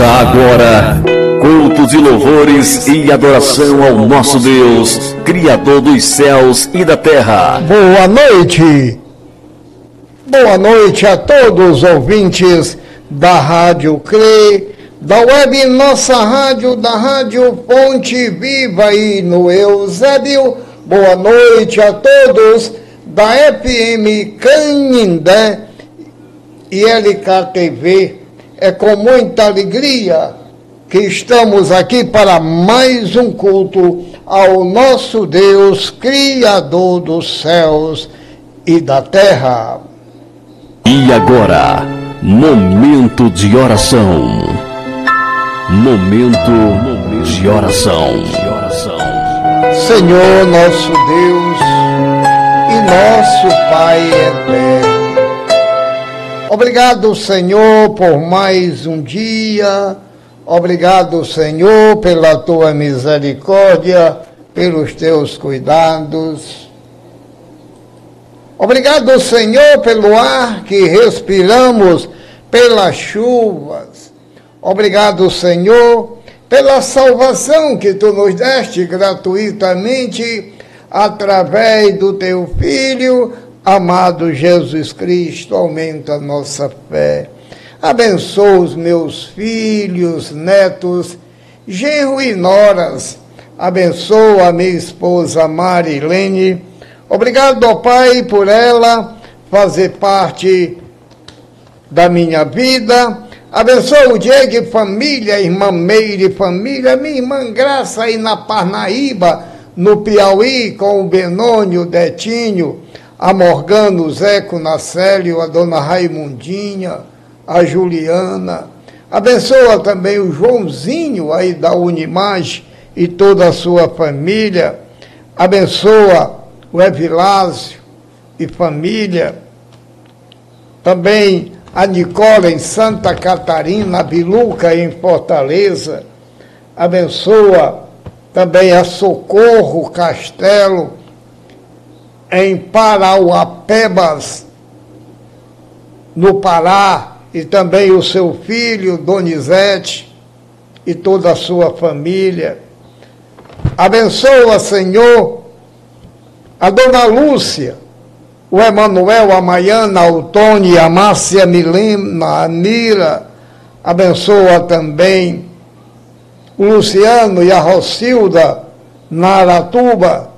Agora cultos e louvores e adoração ao nosso Deus, Criador dos céus e da terra. Boa noite. Boa noite a todos os ouvintes da Rádio CRE, da web Nossa Rádio, da Rádio Ponte Viva e no Eusébio. Boa noite a todos da FM Canindé e LKTV. É com muita alegria que estamos aqui para mais um culto ao nosso Deus, Criador dos céus e da terra. E agora, momento de oração. Momento de oração. Senhor nosso Deus e nosso Pai eterno. Obrigado, Senhor, por mais um dia. Obrigado, Senhor, pela tua misericórdia, pelos teus cuidados. Obrigado, Senhor, pelo ar que respiramos, pelas chuvas. Obrigado, Senhor, pela salvação que tu nos deste gratuitamente através do teu Filho, amado Jesus Cristo. Aumenta a nossa fé. Abençoa os meus filhos, netos, genro e noras. Abençoa a minha esposa Marilene. Obrigado, ó Pai, por ela fazer parte da minha vida. Abençoa o Diego e família, irmã Meire e família, minha irmã Graça aí na Parnaíba, no Piauí, com o Benônio, o Detinho, a Morgana, o Zeco Nacélio, a dona Raimundinha, a Juliana. Abençoa também o Joãozinho aí da Unimage e toda a sua família. Abençoa o Evilásio e família. Também a Nicola em Santa Catarina, a Biluca em Fortaleza. Abençoa também a Socorro Castelo em Parauapebas, no Pará, e também o seu filho, Donizete, e toda a sua família. Abençoa, Senhor, a dona Lúcia, o Emanuel, a Maiana, o Tony, a Márcia Milena, a Mira. Abençoa também o Luciano e a Rocilda na Aratuba,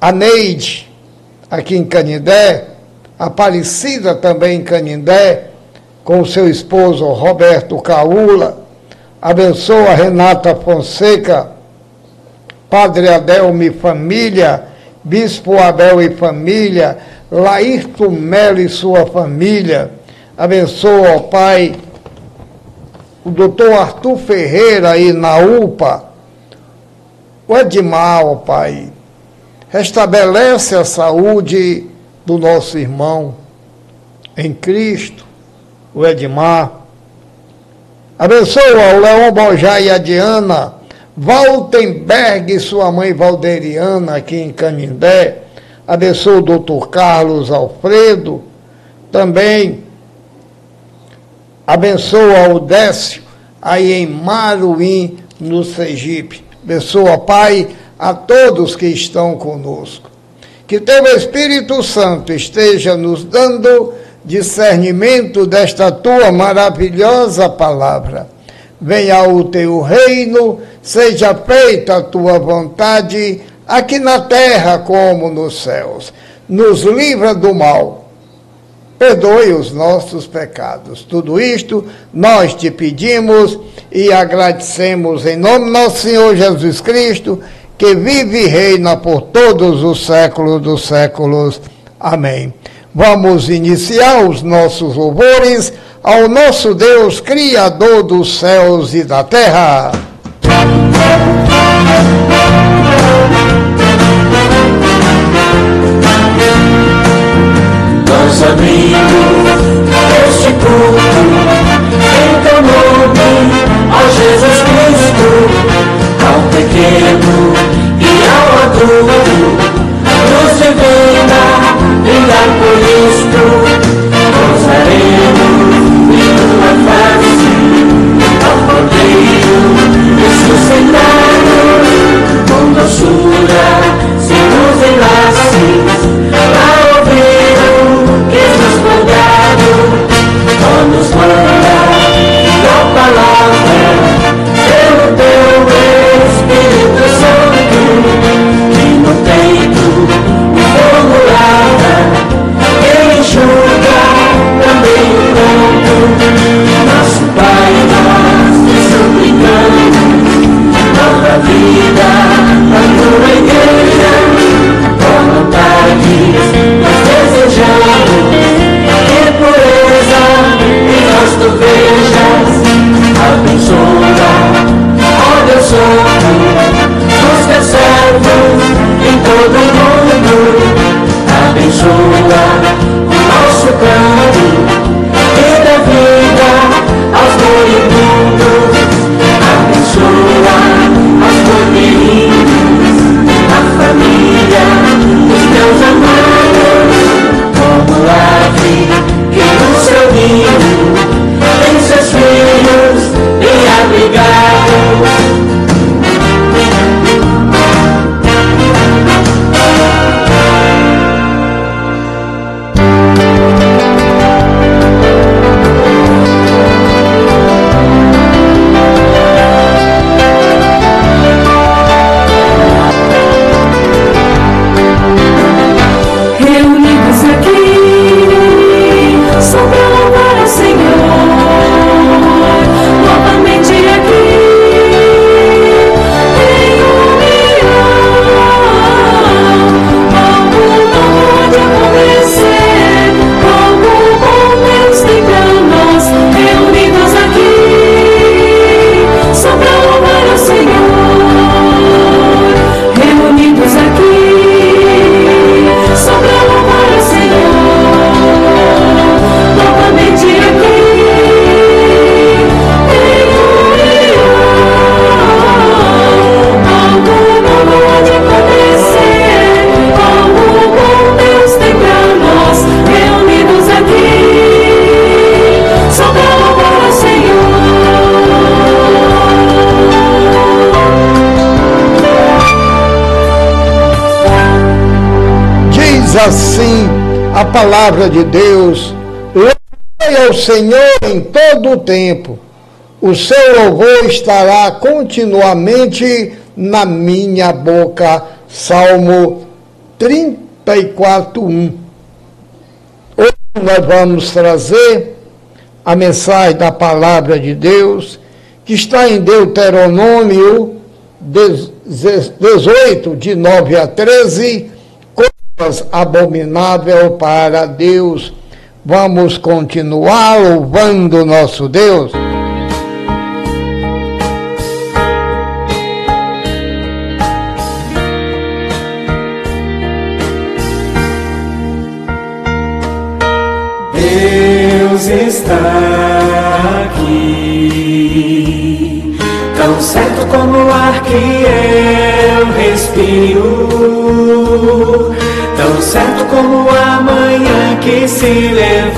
a Neide, aqui em Canindé, Aparecida também em Canindé, com seu esposo Roberto Caula. Abençoa a Renata Fonseca, Padre Adelme e família, Bispo Abel e família, Laírto Melo e sua família. Abençoa, ó Pai, o doutor Arthur Ferreira aí na UPA, o Edmar, ó Pai, restabelece a saúde do nosso irmão em Cristo, o Edmar. Abençoa o Leão Bojá e a Diana, Valtenberg e sua mãe Valderiana aqui em Canindé. Abençoa o doutor Carlos Alfredo, também abençoa o Décio aí em Maruim, no Sergipe. Abençoa, Pai, a todos que estão conosco. Que teu Espírito Santo esteja nos dando discernimento desta tua maravilhosa palavra. Venha o teu reino, seja feita a tua vontade, aqui na terra como nos céus. Nos livra do mal. Perdoe os nossos pecados. Tudo isto nós te pedimos e agradecemos em nome do nosso Senhor Jesus Cristo, que vive e reina por todos os séculos dos séculos. Amém. Vamos iniciar os nossos louvores ao nosso Deus, Criador dos céus e da terra. Nós abrimos este culto em teu nome, ó Jesus Cristo, ao pequeno adulto, nos divina, brindar por isto, gozaremos em tua face, ao Cordeiro ressuscitado, com doçura, se nos enlaces, a ouvir o que nos mandado, ó nos a palavra de Deus: Louvai ao Senhor em todo o tempo, o seu louvor estará continuamente na minha boca. Salmo 34, 1. Hoje nós vamos trazer a mensagem da palavra de Deus, que está em Deuteronômio 18, de 9 a 13, coisas abomináveis para Deus. Vamos continuar louvando nosso Deus. Deus está aqui, tão certo como o ar que eu respiro, tão certo como a manhã que se levanta,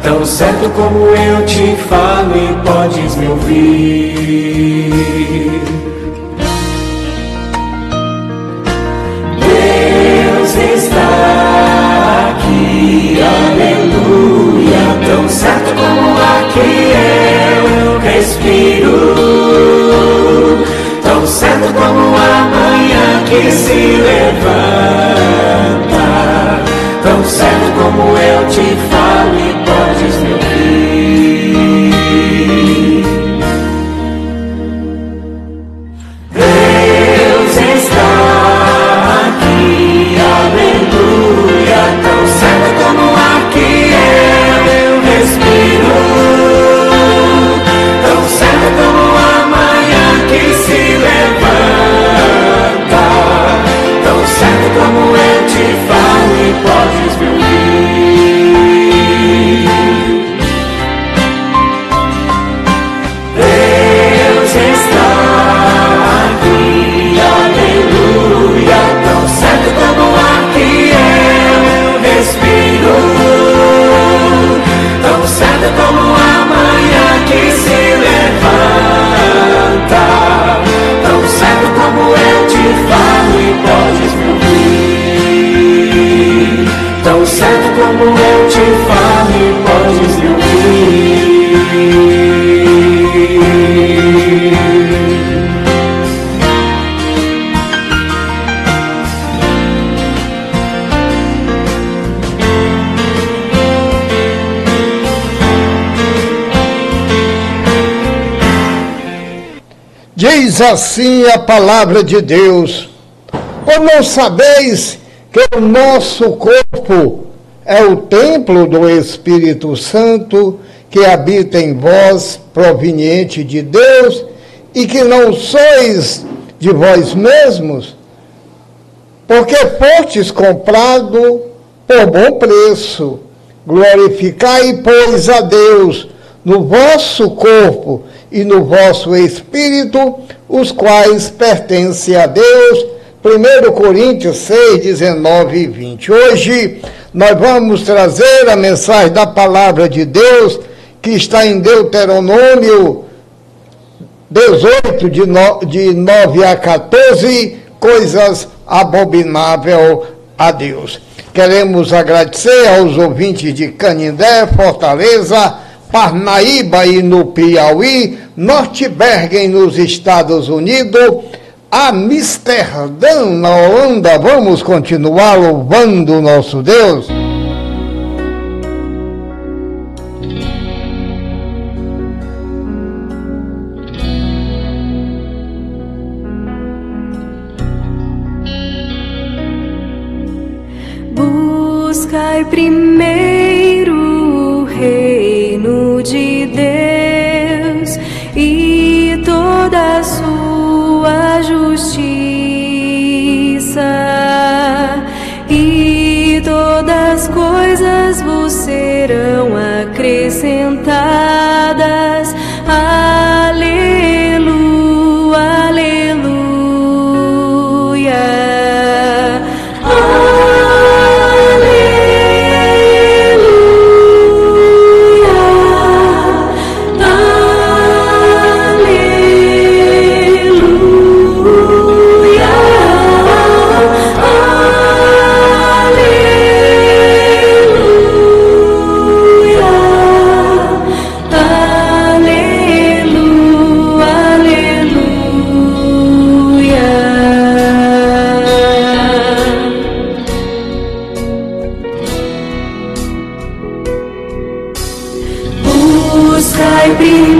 tão certo como eu te falo e podes me ouvir. Deus está aqui, aleluia, tão certo como que eu respiro, tão certo como a manhã que se levanta, tão certo como eu te falo Diz assim a palavra de Deus: Ou não sabeis que o nosso corpo é o templo do Espírito Santo que habita em vós, proveniente de Deus, e que não sois de vós mesmos? Porque fostes comprado por bom preço. Glorificai, pois, a Deus no vosso corpo e no vosso espírito, os quais pertencem a Deus. 1 Coríntios 6, 19 e 20. Hoje nós vamos trazer a mensagem da palavra de Deus que está em Deuteronômio 18, de, no, de 9 a 14, coisas abomináveis a Deus. Queremos agradecer aos ouvintes de Canindé, Fortaleza, Parnaíba e no Piauí, Nortbergen nos Estados Unidos, Amsterdã na Holanda. Vamos continuar louvando nosso Deus. Buscai primeiro Buscai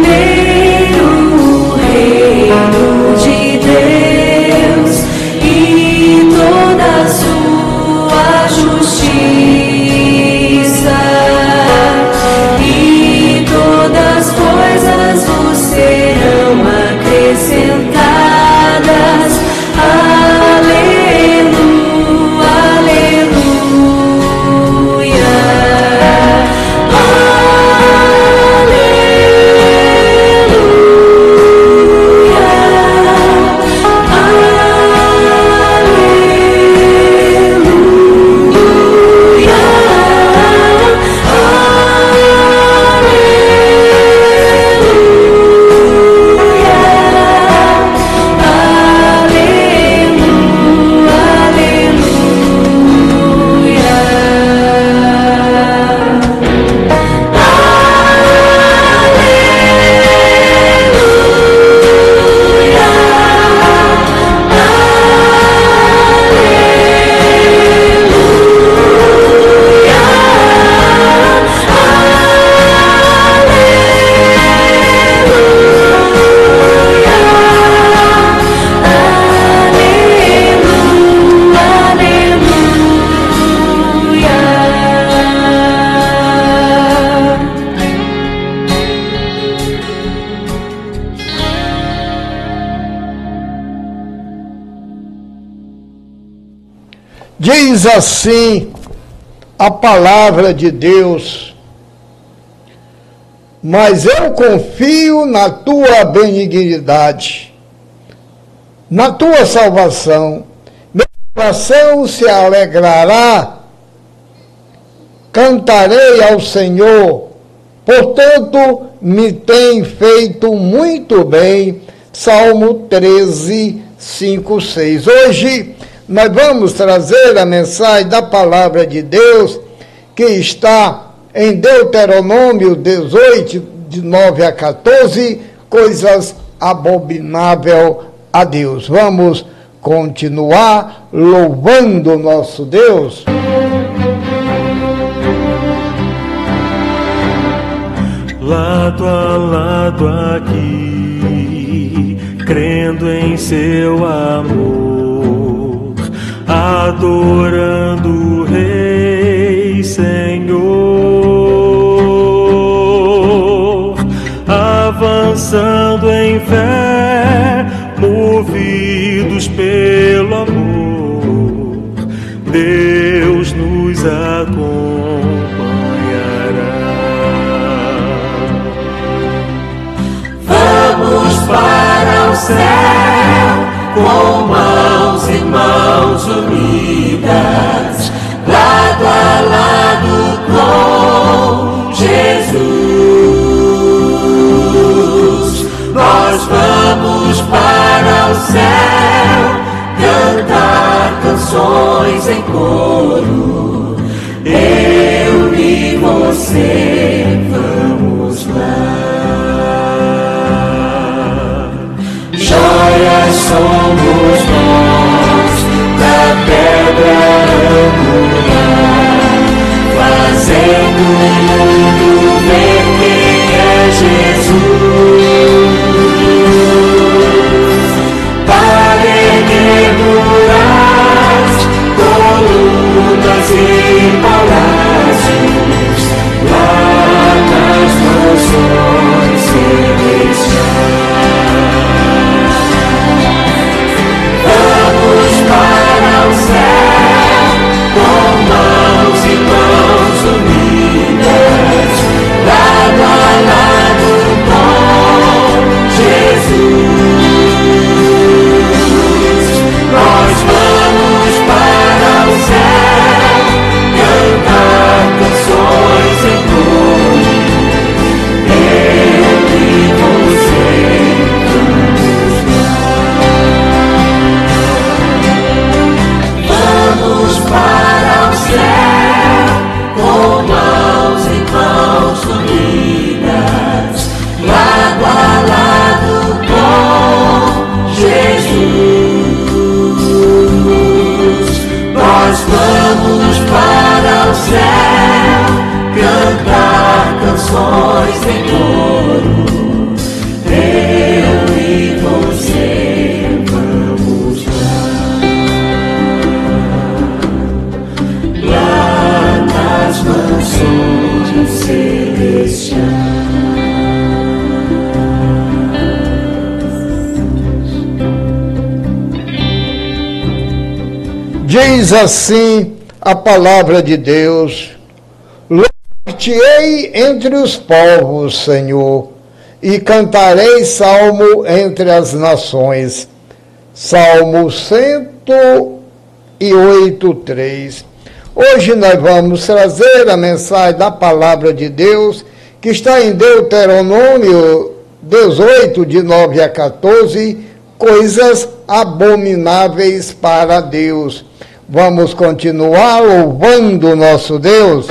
Assim a palavra de Deus: Mas eu confio na tua benignidade, na tua salvação. Meu coração se alegrará, cantarei ao Senhor, portanto me tem feito muito bem. Salmo 13, 5, 6. Hoje nós vamos trazer a mensagem da palavra de Deus que está em Deuteronômio 18, de 9 a 14, coisas abominável a Deus. Vamos continuar louvando nosso Deus. Lado a lado aqui, crendo em seu amor, adorando o Rei Senhor, avançando em fé, movidos pelo amor, Deus nos acompanhará. Vamos para o céu com mãos e mãos unidas, lado a lado com Jesus. Nós vamos para o céu cantar canções em coro. Eu e você somos nós da pedra angular, assim a palavra de Deus: Louvar-te-ei entre os povos, Senhor, e cantarei salmo entre as nações. Salmo 108, 3. Hoje nós vamos trazer a mensagem da palavra de Deus, que está em Deuteronômio 18, de 9 a 14, coisas abomináveis para Deus. Vamos continuar louvando nosso Deus.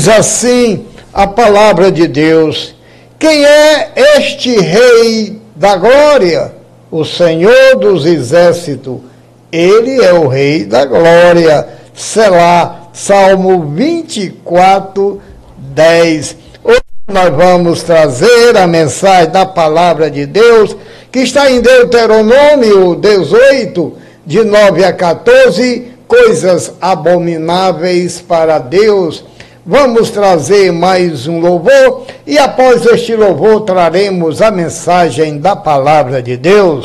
Diz assim a palavra de Deus: Quem é este Rei da glória? O Senhor dos exércitos. Ele é o Rei da glória. Selá, Salmo 24, 10. Hoje nós vamos trazer a mensagem da palavra de Deus, que está em Deuteronômio 18, de 9 a 14, coisas abomináveis para Deus. Vamos trazer mais um louvor e após este louvor traremos a mensagem da palavra de Deus.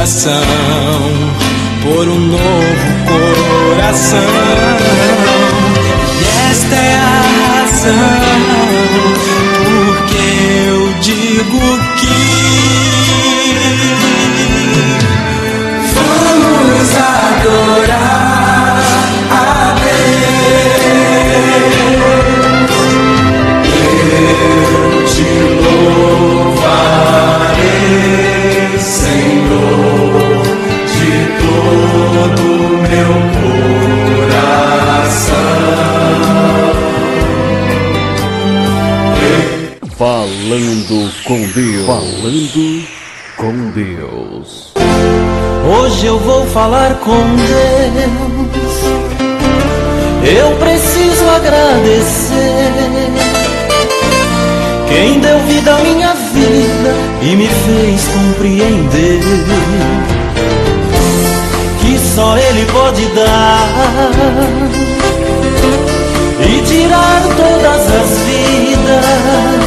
Coração por um novo coração. Falando com Deus. Falando com Deus. Hoje eu vou falar com Deus. Eu preciso agradecer. Quem deu vida à minha vida e me fez compreender que só Ele pode dar e tirar todas as vidas.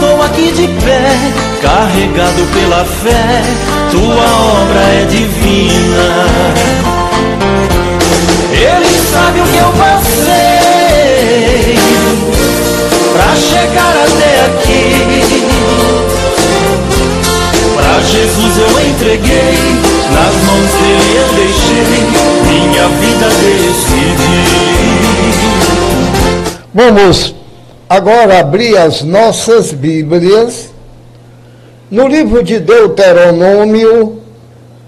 Estou aqui de pé, carregado pela fé, tua obra é divina. Ele sabe o que eu passei pra chegar até aqui. Pra Jesus eu entreguei, nas mãos dele eu deixei minha vida decidir. Vamos agora abrir as nossas Bíblias no livro de Deuteronômio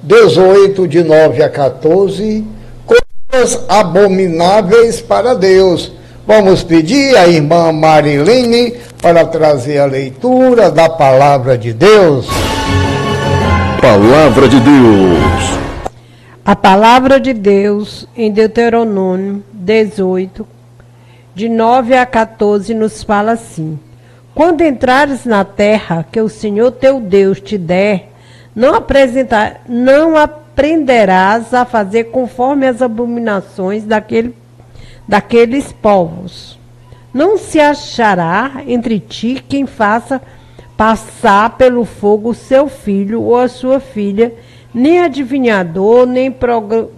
18, de 9 a 14, coisas abomináveis para Deus. Vamos pedir à irmã Mariline para trazer a leitura da palavra de Deus. Palavra de Deus. A palavra de Deus em Deuteronômio 18, de 9 a 14, nos fala assim: Quando entrares na terra que o Senhor teu Deus te der, não, apresentar, não aprenderás a fazer conforme as abominações daquele, daqueles povos. Não se achará entre ti quem faça passar pelo fogo seu filho ou a sua filha, nem adivinhador, nem prog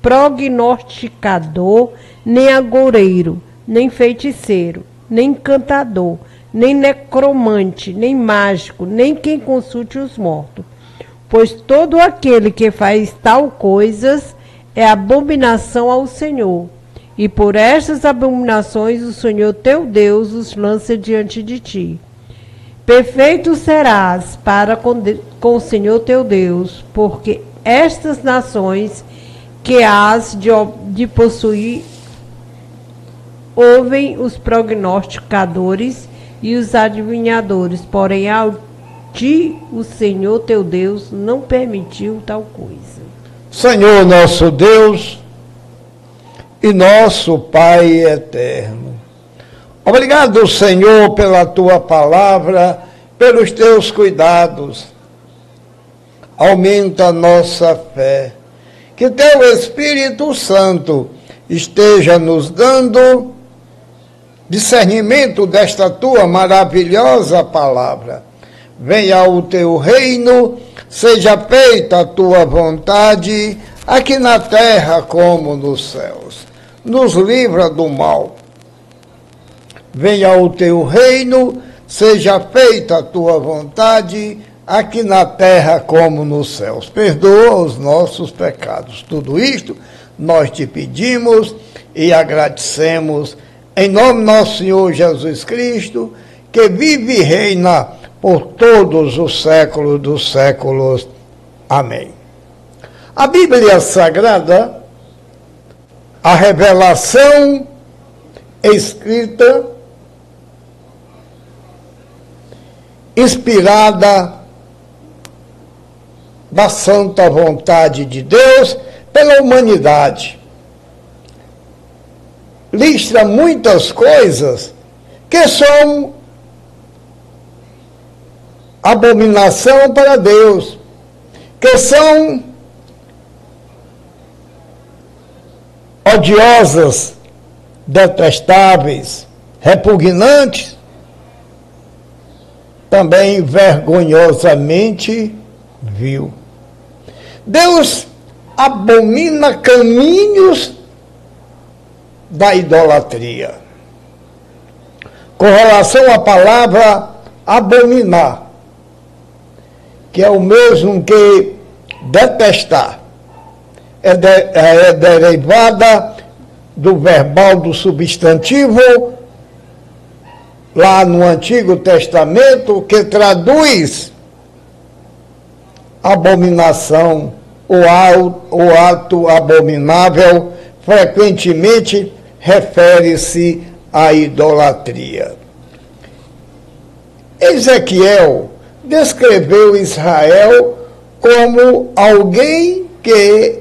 prognosticador, nem agoureiro, nem feiticeiro, nem cantador, nem necromante, nem mágico, nem quem consulte os mortos. Pois todo aquele que faz tal coisas é abominação ao Senhor. E por estas abominações o Senhor teu Deus os lança diante de ti. Perfeito serás para com, com o Senhor teu Deus, porque estas nações que has de, de possuir ouvem os prognosticadores e os adivinhadores, porém ao ti o Senhor teu Deus não permitiu tal coisa. Senhor nosso Deus e nosso Pai eterno. Obrigado, Senhor, pela tua palavra, pelos teus cuidados. Aumenta a nossa fé. Que teu Espírito Santo esteja nos dando discernimento desta tua maravilhosa palavra. Venha o teu reino, seja feita a tua vontade, aqui na terra como nos céus. Nos livra do mal. Venha o teu reino, seja feita a tua vontade, aqui na terra como nos céus. Perdoa os nossos pecados. Tudo isto nós te pedimos e agradecemos em nome nosso Senhor Jesus Cristo, que vive e reina por todos os séculos dos séculos. Amém. A Bíblia Sagrada, a revelação escrita, inspirada da santa vontade de Deus pela humanidade listra muitas coisas que são abominação para Deus, que são odiosas, detestáveis, repugnantes, também vergonhosamente vil. Deus abomina caminhos da idolatria. Com relação à palavra abominar, que é o mesmo que detestar, é, de, é derivada do verbal do substantivo lá no Antigo Testamento que traduz abominação, o ato abominável, frequentemente refere-se à idolatria. Ezequiel descreveu Israel como alguém que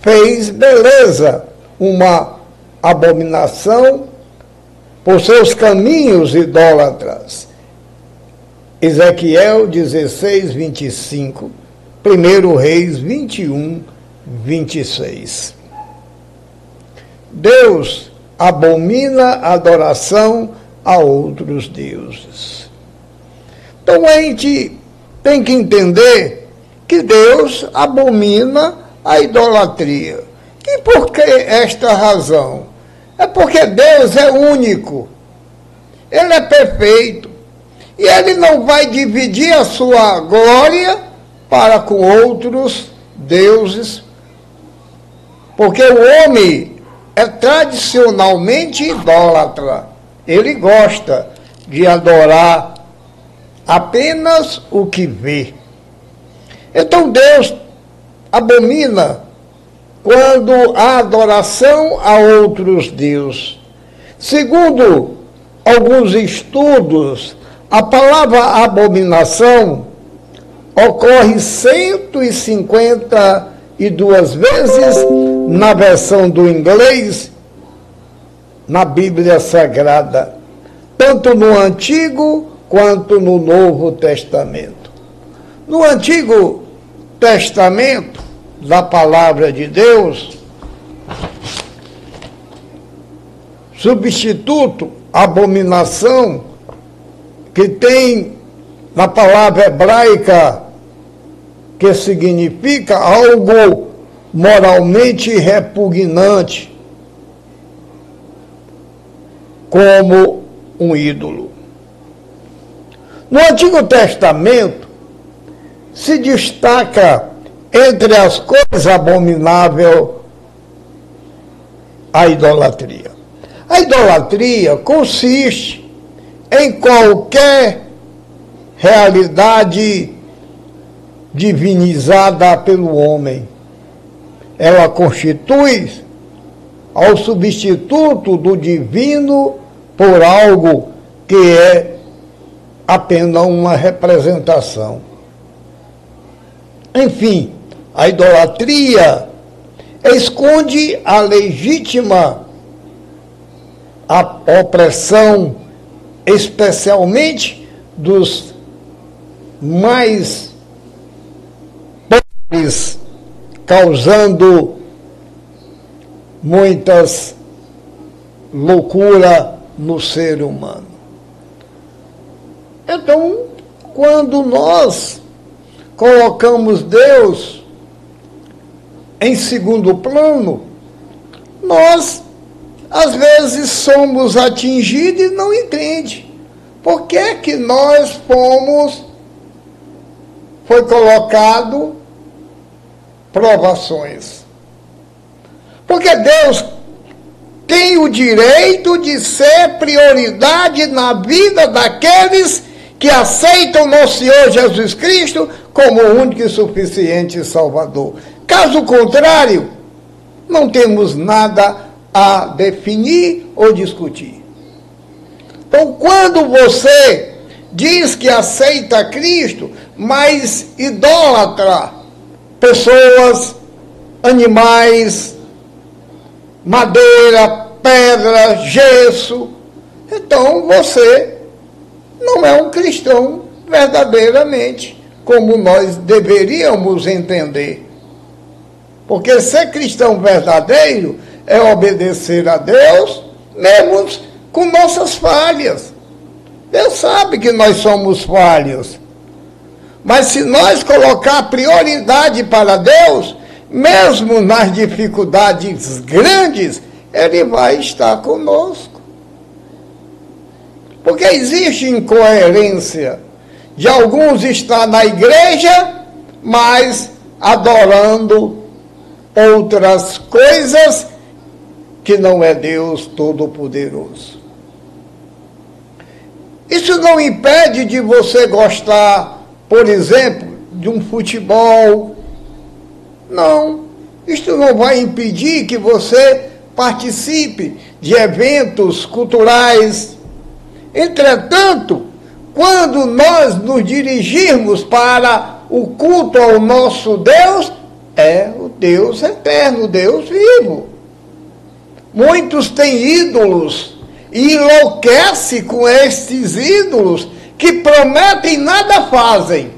fez beleza, uma abominação por seus caminhos idólatras. Ezequiel 16, 25, 1 Reis 21, 26. Deus abomina a adoração a outros deuses. Então a gente tem que entender que Deus abomina a idolatria. E por que esta razão? É porque Deus é único, Ele é perfeito, e Ele não vai dividir a sua glória para com outros deuses, porque o homem é tradicionalmente idólatra. Ele gosta de adorar apenas o que vê. Então Deus abomina quando há adoração a outros deuses. Segundo alguns estudos, a palavra abominação ocorre 150 e duas vezes na versão do inglês na Bíblia Sagrada, tanto no Antigo quanto no Novo Testamento. No Antigo Testamento, da palavra de Deus, substituto, abominação, que tem na palavra hebraica que significa algo moralmente repugnante, como um ídolo. No Antigo Testamento, se destaca entre as coisas abomináveis a idolatria? A idolatria consiste em qualquer realidade divinizada pelo homem. Ela constitui ao substituto do divino por algo que é apenas uma representação. Enfim, a idolatria esconde a legítima opressão, especialmente dos mais causando muitas loucura no ser humano. Então, quando nós colocamos Deus em segundo plano, nós às vezes somos atingidos e não entende. Por que que nós fomos foi colocado provações? Porque Deus tem o direito de ser prioridade na vida daqueles que aceitam nosso Senhor Jesus Cristo como único e suficiente Salvador. Caso contrário, não temos nada a definir ou discutir. Então, quando você diz que aceita Cristo, mas idólatra pessoas, animais, madeira, pedra, gesso, então você não é um cristão verdadeiramente como nós deveríamos entender. Porque ser cristão verdadeiro é obedecer a Deus, mesmo com nossas falhas. Deus sabe que nós somos falhos. Mas se nós colocar prioridade para Deus, mesmo nas dificuldades grandes, Ele vai estar conosco. Porque existe incoerência de alguns estar na igreja, mas adorando outras coisas que não é Deus Todo-Poderoso. Isso não impede de você gostar, por exemplo, de um futebol. Não. Isto não vai impedir que você participe de eventos culturais, Entretanto, quando nós nos dirigirmos para o culto ao nosso Deus, é o Deus eterno, o Deus vivo. Muitos têm ídolos e enlouquece com estes ídolos que prometem e nada fazem.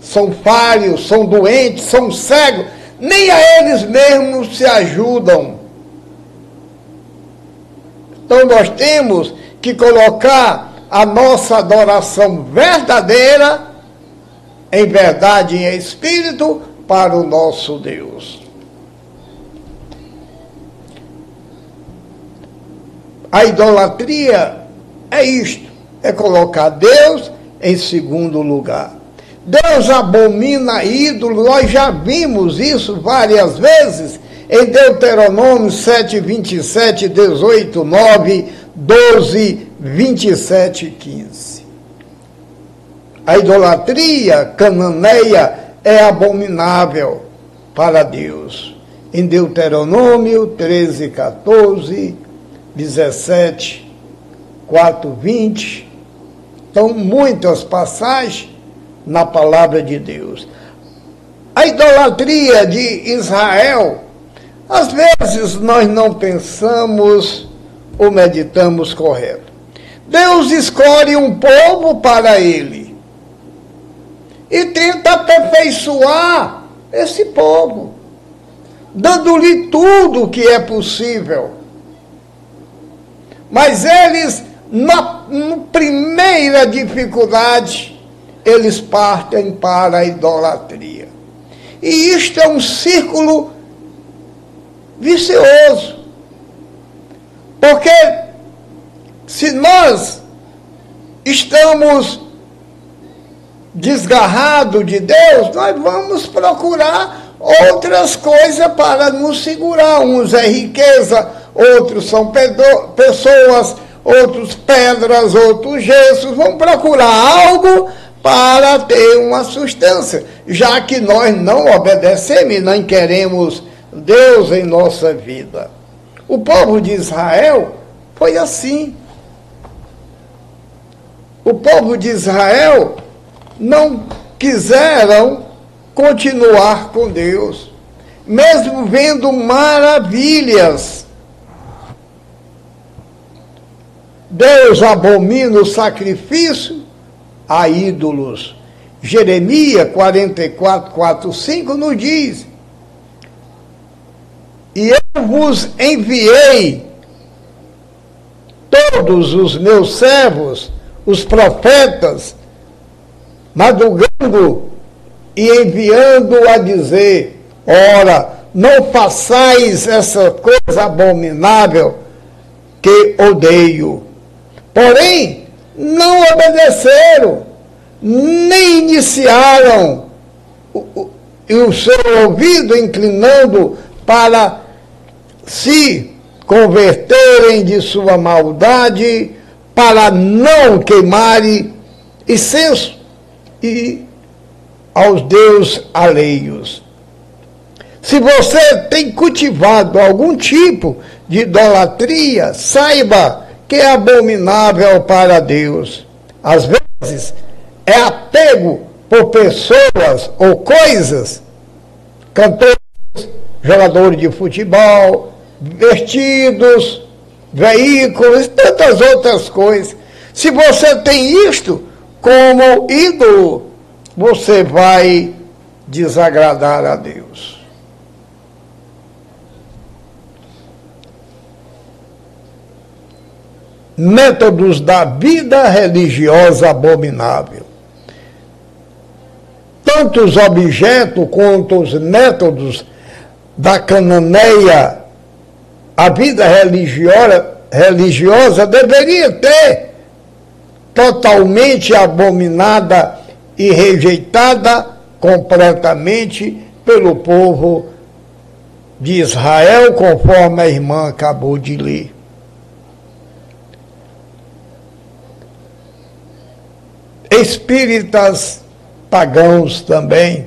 São falhos, são doentes, são cegos, nem a eles mesmos se ajudam. Então nós temos que colocar a nossa adoração verdadeira, em verdade e em espírito, para o nosso Deus. A idolatria é isto: é colocar Deus em segundo lugar. Deus abomina ídolo, nós já vimos isso várias vezes em Deuteronômio 7, 27, 18, 9, 12, 27 e 15. A idolatria cananeia é abominável para Deus. Em Deuteronômio 13, 14, 17, 4, 20. Então, muitas passagens na palavra de Deus. A idolatria de Israel, às vezes nós não pensamos ou meditamos correto. Deus escolhe um povo para ele e tenta aperfeiçoar esse povo, dando-lhe tudo o que é possível. Mas eles, na, na primeira dificuldade, eles partem para a idolatria. E isto é um círculo vicioso. Porque se nós estamos desgarrados de Deus, nós vamos procurar outras coisas para nos segurar. Uns é riqueza, outros são pessoas, outros pedras, outros gessos. Vamos procurar algo para ter uma substância, já que nós não obedecemos e não queremos Deus em nossa vida. O povo de Israel foi assim. O povo de Israel não quiseram continuar com Deus, mesmo vendo maravilhas. Deus abomina o sacrifício a ídolos. Jeremias 44, 4, 5 nos diz: E eu vos enviei todos os meus servos, os profetas, madrugando e enviando a dizer: Ora, não façais essa coisa abominável que odeio. Porém, não obedeceram, nem iniciaram o, o, o seu ouvido inclinando para se converterem de sua maldade, para não queimarem incenso e aos deuses alheios. Se você tem cultivado algum tipo de idolatria, saiba que é abominável para Deus. Às vezes, é apego por pessoas ou coisas, cantores, jogadores de futebol, vestidos, veículos, tantas outras coisas. Se você tem isto como ídolo, você vai desagradar a Deus. Métodos da vida religiosa abominável. Tanto os objetos quanto os métodos da cananeia, a vida religiosa, religiosa deveria ter totalmente abominada e rejeitada completamente pelo povo de Israel, conforme a irmã acabou de ler. Espíritas pagãos também.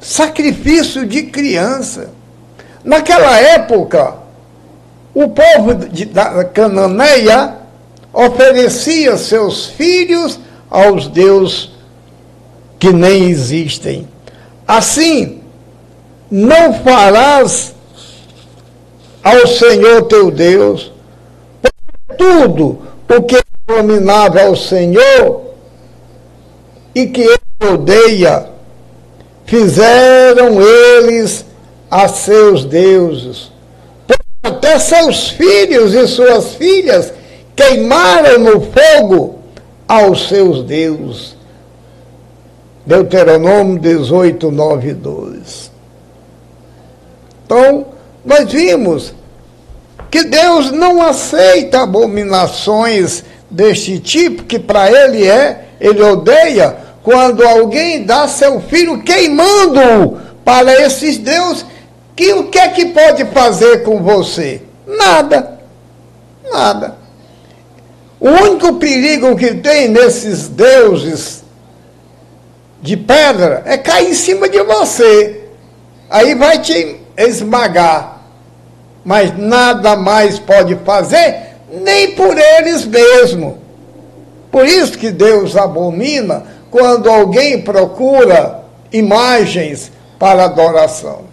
Sacrifício de criança. Naquela época, o povo de, da Cananeia oferecia seus filhos aos deuses que nem existem. Assim, não farás ao Senhor teu Deus tudo o que abominável ao Senhor e que ele odeia, fizeram eles a seus deuses. Até seus filhos e suas filhas queimaram no fogo aos seus deuses. Deuteronômio 18, 9 e 2. Então, nós vimos que Deus não aceita abominações deste tipo, que para ele é, ele odeia, quando alguém dá seu filho queimando para esses deuses, que o que é que pode fazer com você? Nada. Nada. O único perigo que tem nesses deuses de pedra é cair em cima de você. Aí vai te esmagar. Mas nada mais pode fazer nem por eles mesmos. Por isso que Deus abomina quando alguém procura imagens para adoração.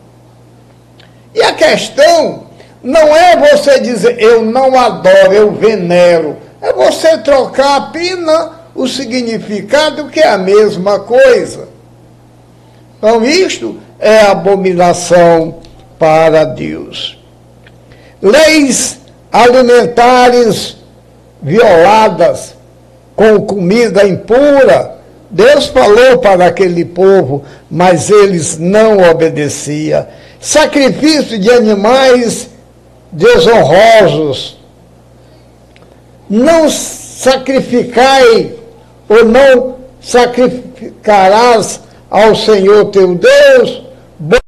E a questão não é você dizer eu não adoro, eu venero. É você trocar apenas o significado que é a mesma coisa. Então, isto é abominação para Deus. Leis alimentares violadas, com comida impura. Deus falou para aquele povo, mas eles não obedeciam. Sacrifício de animais desonrosos. Não sacrificai ou não sacrificarás ao Senhor teu Deus boi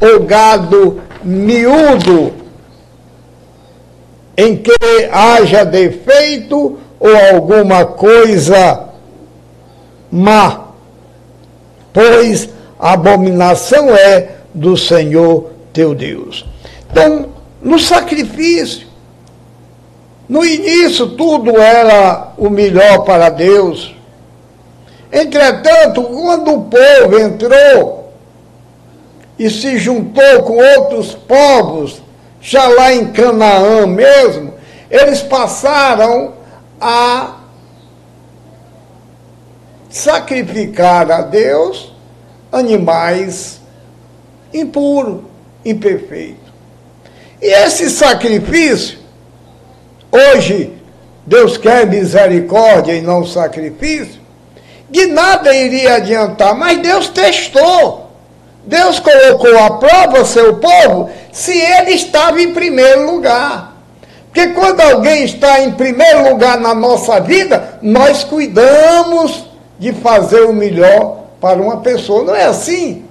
ou gado miúdo, em que haja defeito ou alguma coisa má, pois abominação é do Senhor teu Deus. Então, no sacrifício, no início tudo era o melhor para Deus. Entretanto, quando o povo entrou e se juntou com outros povos, já lá em Canaã mesmo, eles passaram a sacrificar a Deus animais impuros, imperfeitos. E esse sacrifício, hoje, Deus quer misericórdia e não sacrifício, de nada iria adiantar, mas Deus testou. Deus colocou à prova seu povo se ele estava em primeiro lugar. Porque quando alguém está em primeiro lugar na nossa vida, nós cuidamos de fazer o melhor para uma pessoa. Não é assim?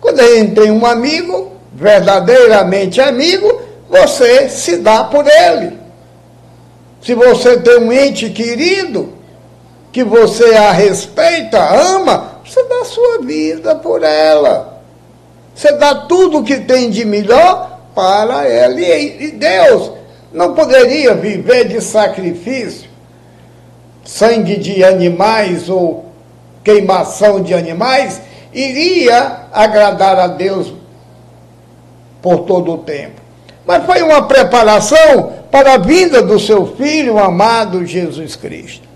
Quando a gente tem um amigo, verdadeiramente amigo, você se dá por ele. Se você tem um ente querido, que você a respeita, ama, você dá sua vida por ela. Você dá tudo o que tem de melhor para ela. E Deus não poderia viver de sacrifício, sangue de animais ou queimação de animais, iria agradar a Deus por todo o tempo. Mas foi uma preparação para a vinda do seu filho amado Jesus Cristo.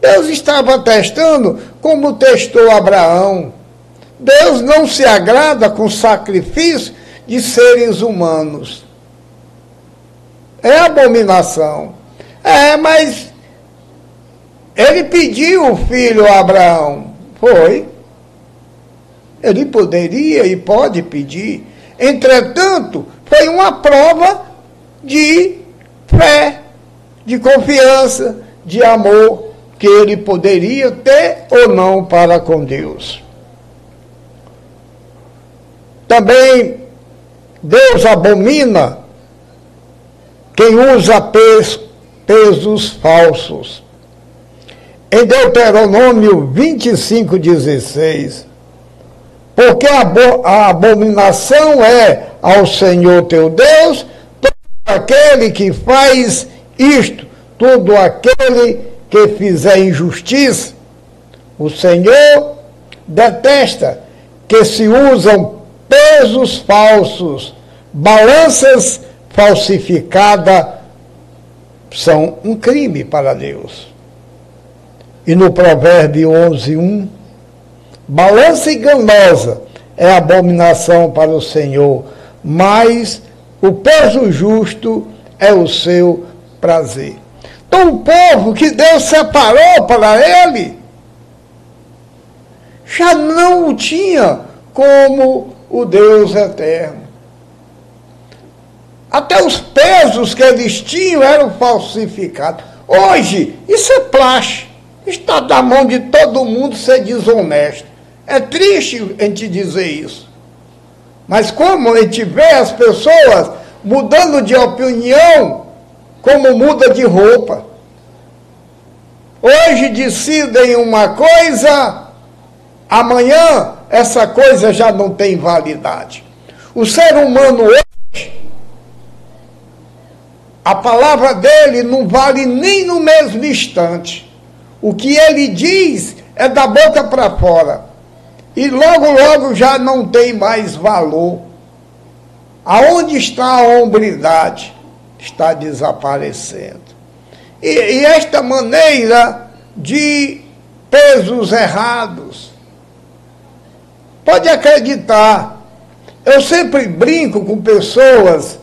Deus estava testando como testou Abraão. Deus não se agrada com sacrifício de seres humanos. É abominação. É, mas ele pediu o filho a Abraão. Foi. Ele poderia e pode pedir. Entretanto, foi uma prova de fé, de confiança, de amor que ele poderia ter ou não para com Deus. Também Deus abomina quem usa pesos falsos. Em Deuteronômio 25, 16, porque a abominação é ao Senhor teu Deus todo aquele que faz isto, todo aquele que fizer injustiça. O Senhor detesta que se usam pesos falsos, balanças falsificadas, são um crime para Deus. E no Provérbio 11, 1, balança enganosa é abominação para o Senhor, mas o peso justo é o seu prazer. Então, o povo que Deus separou para ele, já não o tinha como o Deus eterno. Até os pesos que eles tinham eram falsificados. Hoje, isso é plástico. Está na mão de todo mundo ser desonesto. É triste a gente dizer isso. Mas como a gente vê as pessoas mudando de opinião, como muda de roupa. Hoje decidem uma coisa, amanhã essa coisa já não tem validade. O ser humano hoje, a palavra dele não vale nem no mesmo instante. O que ele diz é da boca para fora. E logo, logo já não tem mais valor. Aonde está a hombridade? Está desaparecendo. E, e esta maneira de pesos errados. Pode acreditar. Eu sempre brinco com pessoas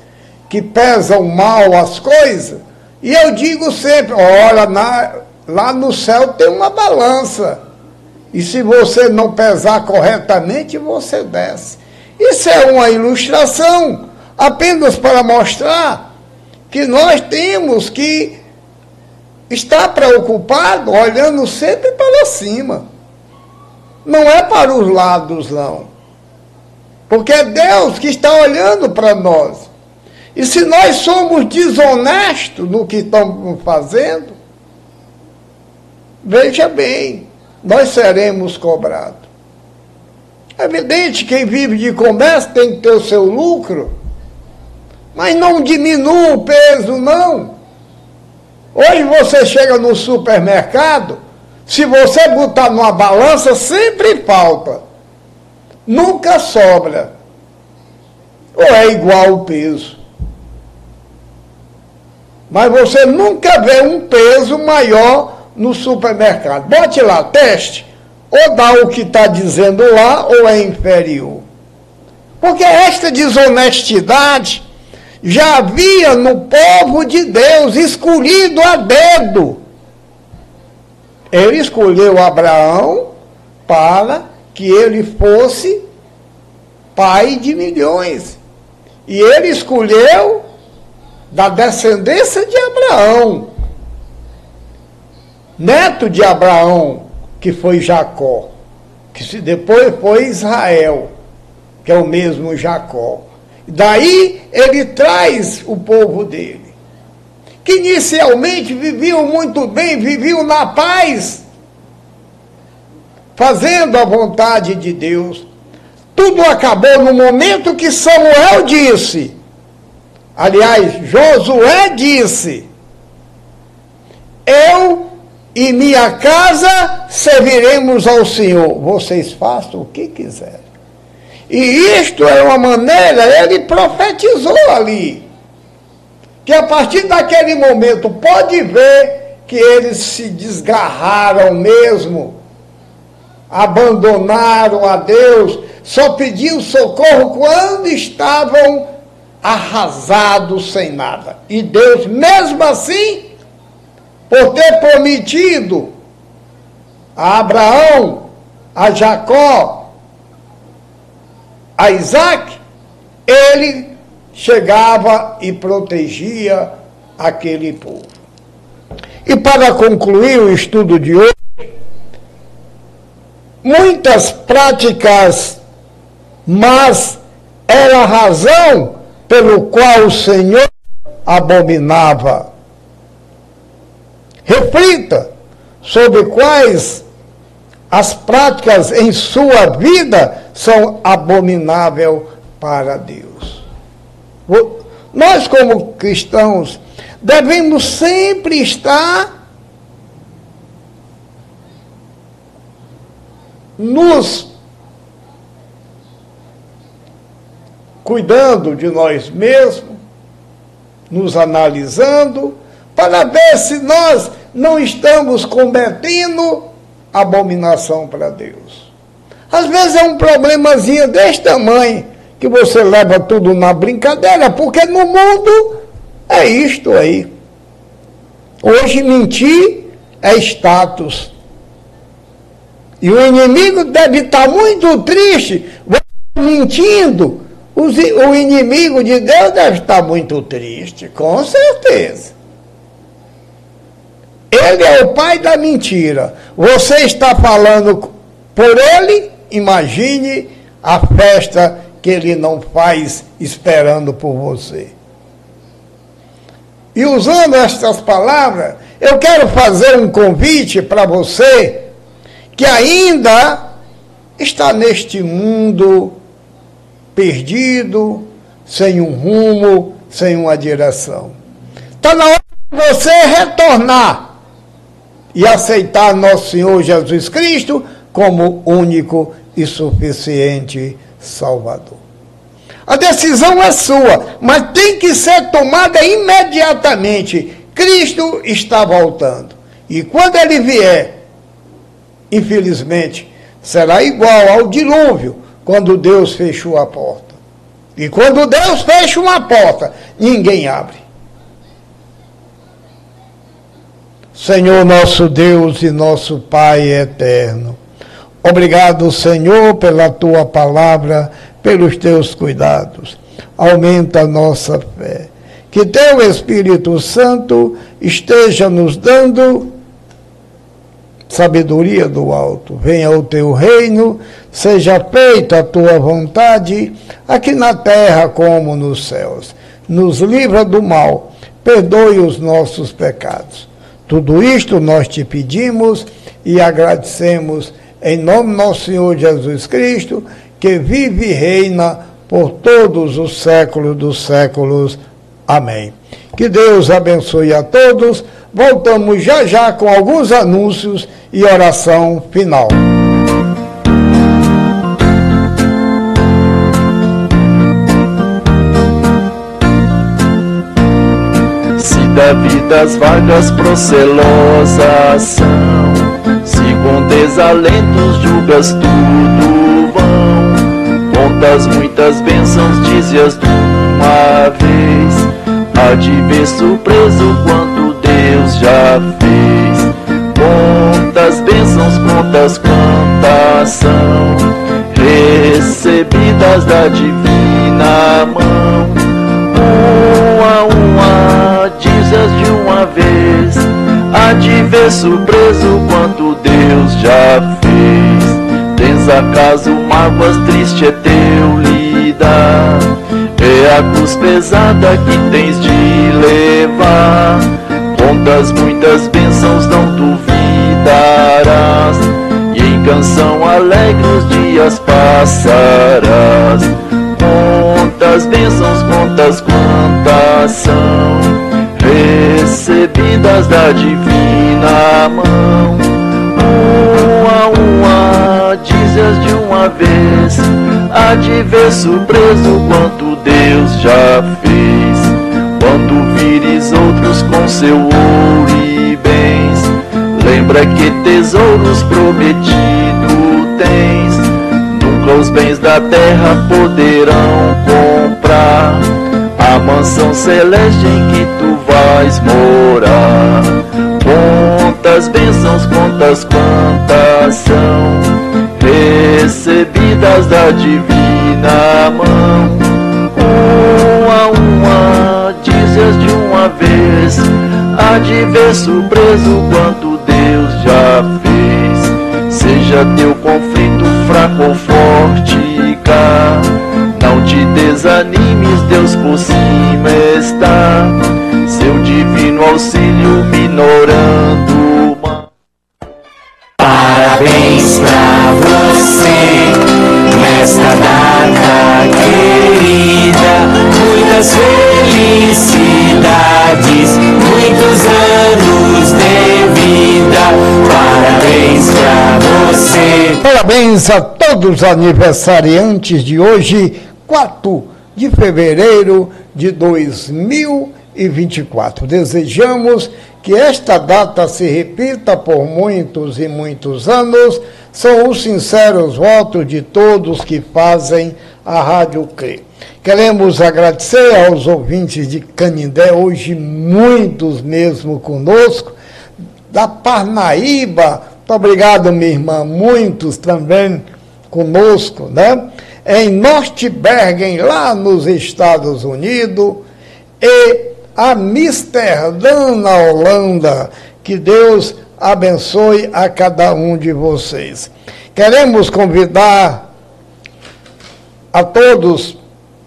que pesam mal as coisas, e eu digo sempre: olha, na, Lá no céu tem uma balança. E se você não pesar corretamente, você desce. Isso é uma ilustração, apenas para mostrar que nós temos que estar preocupado, olhando sempre para cima. Não é para os lados, não. Porque é Deus que está olhando para nós. E se nós somos desonestos no que estamos fazendo, veja bem, nós seremos cobrados. É evidente, quem vive de comércio tem que ter o seu lucro, mas não diminua o peso, não. Hoje você chega no supermercado, se você botar numa balança, sempre falta. Nunca sobra. Ou é igual o peso. Mas você nunca vê um peso maior no supermercado. Bote lá, teste. Ou dá o que está dizendo lá, ou é inferior. Porque esta desonestidade já havia no povo de Deus, escolhido a dedo. Ele escolheu Abraão para que ele fosse pai de milhões. E ele escolheu da descendência de Abraão, neto de Abraão, que foi Jacó, que depois foi Israel, que é o mesmo Jacó. Daí ele traz o povo dele, que inicialmente viviam muito bem, viviam na paz, fazendo a vontade de Deus. Tudo acabou no momento que Samuel disse, aliás, Josué disse: Eu e minha casa serviremos ao Senhor. Vocês façam o que quiserem. E isto é uma maneira, ele profetizou ali, que a partir daquele momento, pode ver que eles se desgarraram mesmo, abandonaram a Deus, só pediam socorro quando estavam arrasados sem nada. E Deus, mesmo assim, por ter prometido a Abraão, a Jacó, a Isaac, ele chegava e protegia aquele povo. E para concluir o estudo de hoje, muitas práticas, mas era a razão pelo qual o Senhor abominava. Reflita sobre quais as práticas em sua vida são abomináveis para Deus. Nós, como cristãos, devemos sempre estar nos cuidando de nós mesmos, nos analisando, para ver se nós não estamos cometendo abominação para Deus. Às vezes é um problemazinho deste tamanho que você leva tudo na brincadeira, porque no mundo é isto aí. Hoje mentir é status. E o inimigo deve estar muito triste, mentindo. O inimigo de Deus deve estar muito triste, com certeza. Ele é o pai da mentira. Você está falando por ele, imagine a festa que ele não faz esperando por você. E usando estas palavras, eu quero fazer um convite para você que ainda está neste mundo perdido, sem um rumo, sem uma direção. Está na hora de você retornar e aceitar nosso Senhor Jesus Cristo como único e suficiente Salvador. A decisão é sua, mas tem que ser tomada imediatamente. Cristo está voltando. E quando ele vier, infelizmente, será igual ao dilúvio, quando Deus fechou a porta. E quando Deus fecha uma porta, ninguém abre. Senhor nosso Deus e nosso Pai eterno. Obrigado, Senhor, pela tua palavra, pelos teus cuidados. Aumenta a nossa fé. Que teu Espírito Santo esteja nos dando sabedoria do alto. Venha o teu reino, seja feita a tua vontade, aqui na terra como nos céus. Nos livra do mal, perdoe os nossos pecados. Tudo isto nós te pedimos e agradecemos em nome do nosso Senhor Jesus Cristo, que vive e reina por todos os séculos dos séculos. Amém. Que Deus abençoe a todos. Voltamos já já com alguns anúncios e oração final. Se da vida as vagas procelosas são, se com desalentos julgas tudo contas muitas bênçãos, dizias de uma vez, há de ver surpreso quanto Deus já fez. Quantas bênçãos, quantas quantas são recebidas da divina mão. Uma a uma, dizes de uma vez, há de ver surpreso quanto Deus já fez. Acaso mágoas, triste é teu lidar, é a cruz pesada que tens de levar. Contas muitas bênçãos não duvidarás, e em canção alegre os dias passarás. Quantas bênçãos, quantas quantas são recebidas da divina mão. Uma a uma, dizes de uma vez, há de ver surpreso quanto Deus já fez. Quando vires outros com seu ouro e bens, lembra que tesouros prometido tens. Nunca os bens da terra poderão comprar a mansão celeste em que tu vais morar. Quantas bênçãos, quantas são recebidas da divina mão. Uma a uma, dizes de uma vez, há de ver surpreso quanto Deus já fez. Seja teu conflito fraco ou forte cá, não te desanimes, Deus por cima está. Seu divino auxílio minorando Parabéns a todos os aniversariantes de hoje, 4 de fevereiro de 2024. Desejamos que esta data se repita por muitos e muitos anos. São os sinceros votos de todos que fazem a Rádio CRE. Queremos agradecer aos ouvintes de Canindé, hoje muitos mesmo conosco, da Parnaíba, muito obrigado, minha irmã, muitos também conosco, né? Em Nortbergen, lá nos Estados Unidos, e Amsterdã, na Holanda. Que Deus abençoe a cada um de vocês. Queremos convidar a todos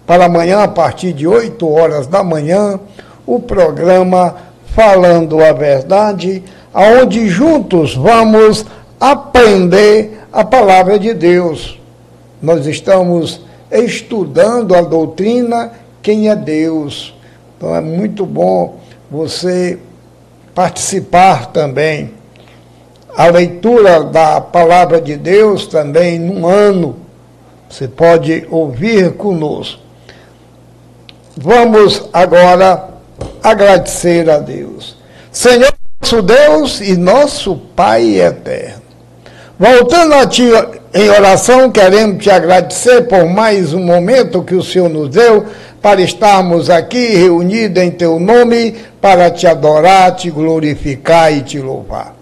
para amanhã, a partir de 8 horas da manhã, o programa Falando a Verdade, aonde juntos vamos aprender a palavra de Deus. Nós estamos estudando a doutrina quem é Deus. Então é muito bom você participar também. A leitura da palavra de Deus também num ano. Você pode ouvir conosco. Vamos agora agradecer a Deus. Senhor nosso Deus e nosso Pai eterno. Voltando a Ti em oração, queremos te agradecer por mais um momento que o Senhor nos deu para estarmos aqui reunidos em Teu nome para te adorar, te glorificar e te louvar.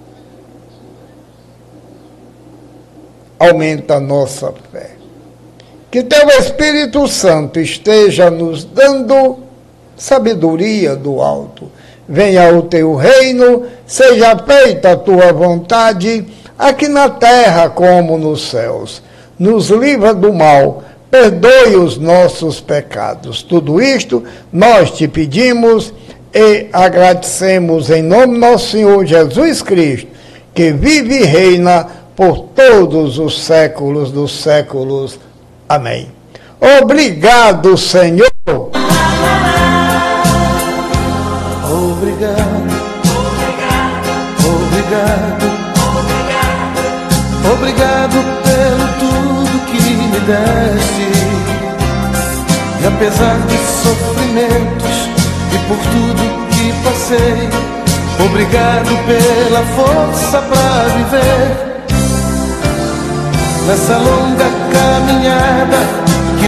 Aumenta a nossa fé. Que Teu Espírito Santo esteja nos dando sabedoria do alto venha o teu reino, seja feita a tua vontade, aqui na terra como nos céus. Nos livra do mal, perdoe os nossos pecados. Tudo isto nós te pedimos e agradecemos em nome do nosso Senhor Jesus Cristo, que vive e reina por todos os séculos dos séculos. Amém. Obrigado, Senhor. Obrigado, obrigado pelo tudo que me deste. E apesar dos sofrimentos e por tudo que passei, obrigado pela força para viver. Nessa longa caminhada